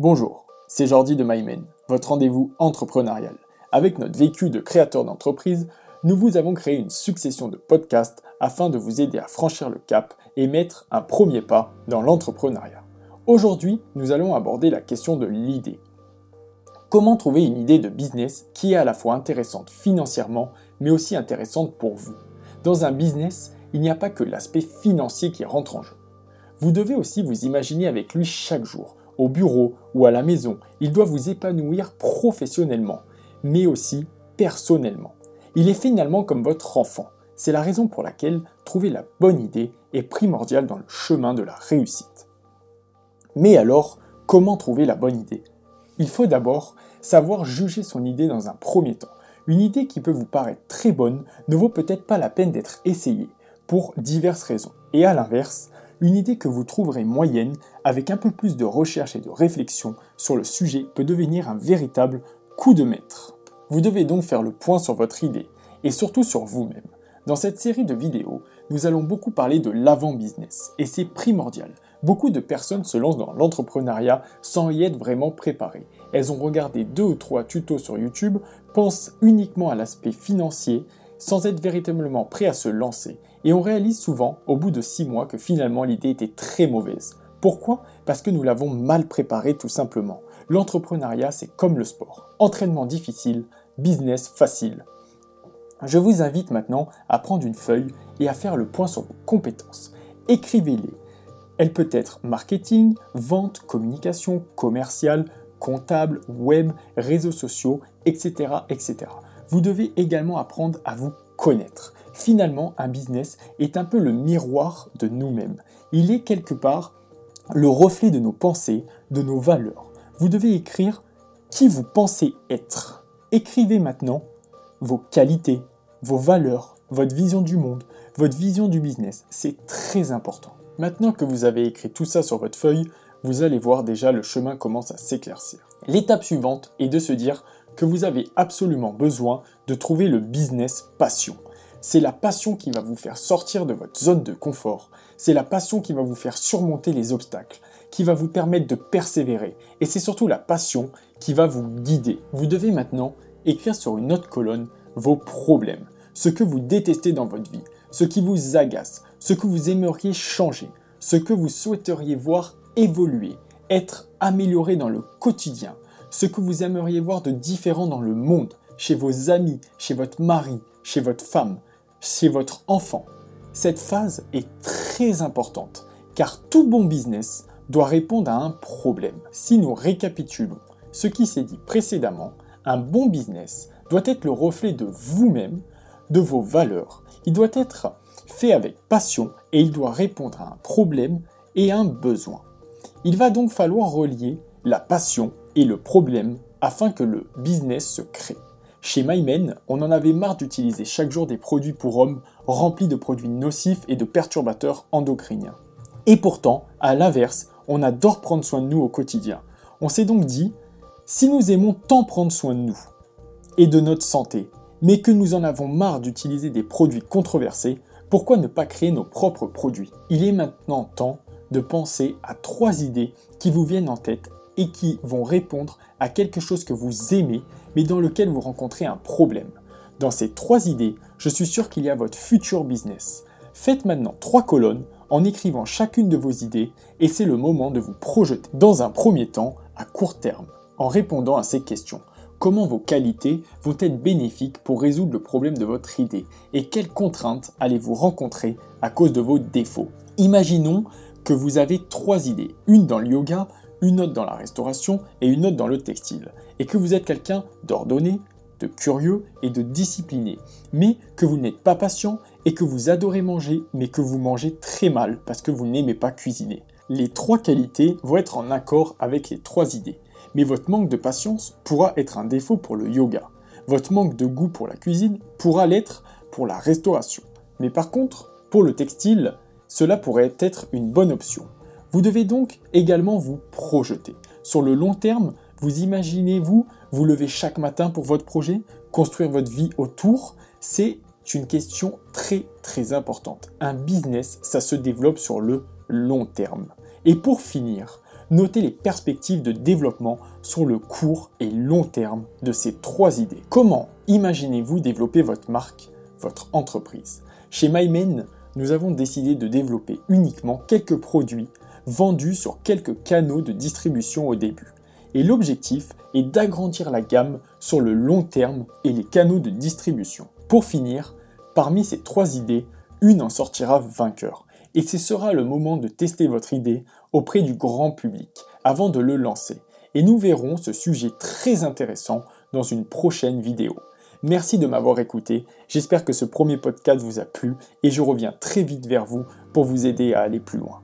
Bonjour, c'est Jordi de MyMen, votre rendez-vous entrepreneurial. Avec notre vécu de créateur d'entreprise, nous vous avons créé une succession de podcasts afin de vous aider à franchir le cap et mettre un premier pas dans l'entrepreneuriat. Aujourd'hui, nous allons aborder la question de l'idée. Comment trouver une idée de business qui est à la fois intéressante financièrement, mais aussi intéressante pour vous? Dans un business, il n'y a pas que l'aspect financier qui rentre en jeu. Vous devez aussi vous imaginer avec lui chaque jour au bureau ou à la maison. Il doit vous épanouir professionnellement, mais aussi personnellement. Il est finalement comme votre enfant. C'est la raison pour laquelle trouver la bonne idée est primordial dans le chemin de la réussite. Mais alors, comment trouver la bonne idée? Il faut d'abord savoir juger son idée dans un premier temps. Une idée qui peut vous paraître très bonne ne vaut peut-être pas la peine d'être essayée, pour diverses raisons. Et à l'inverse, une idée que vous trouverez moyenne, avec un peu plus de recherche et de réflexion sur le sujet, peut devenir un véritable coup de maître. Vous devez donc faire le point sur votre idée, et surtout sur vous-même. Dans cette série de vidéos, nous allons beaucoup parler de l'avant-business, et c'est primordial. Beaucoup de personnes se lancent dans l'entrepreneuriat sans y être vraiment préparées. Elles ont regardé deux ou trois tutos sur YouTube, pensent uniquement à l'aspect financier, sans être véritablement prêt à se lancer. Et on réalise souvent, au bout de six mois, que finalement l'idée était très mauvaise. Pourquoi? Parce que nous l'avons mal préparé tout simplement. L'entrepreneuriat, c'est comme le sport. Entraînement difficile, business facile. Je vous invite maintenant à prendre une feuille et à faire le point sur vos compétences. Écrivez-les. Elle peut être marketing, vente, communication, commercial, comptable, web, réseaux sociaux, etc. etc vous devez également apprendre à vous connaître. Finalement, un business est un peu le miroir de nous-mêmes. Il est quelque part le reflet de nos pensées, de nos valeurs. Vous devez écrire qui vous pensez être. Écrivez maintenant vos qualités, vos valeurs, votre vision du monde, votre vision du business. C'est très important. Maintenant que vous avez écrit tout ça sur votre feuille, vous allez voir déjà le chemin commence à s'éclaircir. L'étape suivante est de se dire que vous avez absolument besoin de trouver le business passion. C'est la passion qui va vous faire sortir de votre zone de confort. C'est la passion qui va vous faire surmonter les obstacles, qui va vous permettre de persévérer. Et c'est surtout la passion qui va vous guider. Vous devez maintenant écrire sur une autre colonne vos problèmes, ce que vous détestez dans votre vie, ce qui vous agace, ce que vous aimeriez changer, ce que vous souhaiteriez voir évoluer, être amélioré dans le quotidien, ce que vous aimeriez voir de différent dans le monde, chez vos amis, chez votre mari, chez votre femme, chez votre enfant. Cette phase est très importante car tout bon business doit répondre à un problème. Si nous récapitulons ce qui s'est dit précédemment, un bon business doit être le reflet de vous-même, de vos valeurs. Il doit être fait avec passion et il doit répondre à un problème et un besoin. Il va donc falloir relier la passion et le problème afin que le business se crée. Chez MyMen, on en avait marre d'utiliser chaque jour des produits pour hommes remplis de produits nocifs et de perturbateurs endocriniens. Et pourtant, à l'inverse, on adore prendre soin de nous au quotidien. On s'est donc dit, si nous aimons tant prendre soin de nous et de notre santé, mais que nous en avons marre d'utiliser des produits controversés, pourquoi ne pas créer nos propres produits? Il est maintenant temps de penser à trois idées qui vous viennent en tête et qui vont répondre à quelque chose que vous aimez, mais dans lequel vous rencontrez un problème. Dans ces trois idées, je suis sûr qu'il y a votre futur business. Faites maintenant trois colonnes en écrivant chacune de vos idées et c'est le moment de vous projeter. Dans un premier temps, à court terme, en répondant à ces questions. Comment vos qualités vont être bénéfiques pour résoudre le problème de votre idée et quelles contraintes allez-vous rencontrer à cause de vos défauts? Imaginons que vous avez trois idées, une dans le yoga, une autre dans la restauration et une autre dans le textile, et que vous êtes quelqu'un d'ordonné, de curieux et de discipliné, mais que vous n'êtes pas patient et que vous adorez manger, mais que vous mangez très mal parce que vous n'aimez pas cuisiner. Les trois qualités vont être en accord avec les trois idées, mais votre manque de patience pourra être un défaut pour le yoga. Votre manque de goût pour la cuisine pourra l'être pour la restauration. Mais par contre, pour le textile, cela pourrait être une bonne option. Vous devez donc également vous projeter. Sur le long terme, vous imaginez-vous vous lever chaque matin pour votre projet, construire votre vie autour C'est une question très très importante. Un business, ça se développe sur le long terme. Et pour finir, notez les perspectives de développement sur le court et long terme de ces trois idées. Comment imaginez-vous développer votre marque, votre entreprise? Chez MyMain, nous avons décidé de développer uniquement quelques produits vendus sur quelques canaux de distribution au début. Et l'objectif est d'agrandir la gamme sur le long terme et les canaux de distribution. Pour finir, parmi ces trois idées, une en sortira vainqueur. Et ce sera le moment de tester votre idée auprès du grand public avant de le lancer. Et nous verrons ce sujet très intéressant dans une prochaine vidéo. Merci de m'avoir écouté, j'espère que ce premier podcast vous a plu et je reviens très vite vers vous pour vous aider à aller plus loin.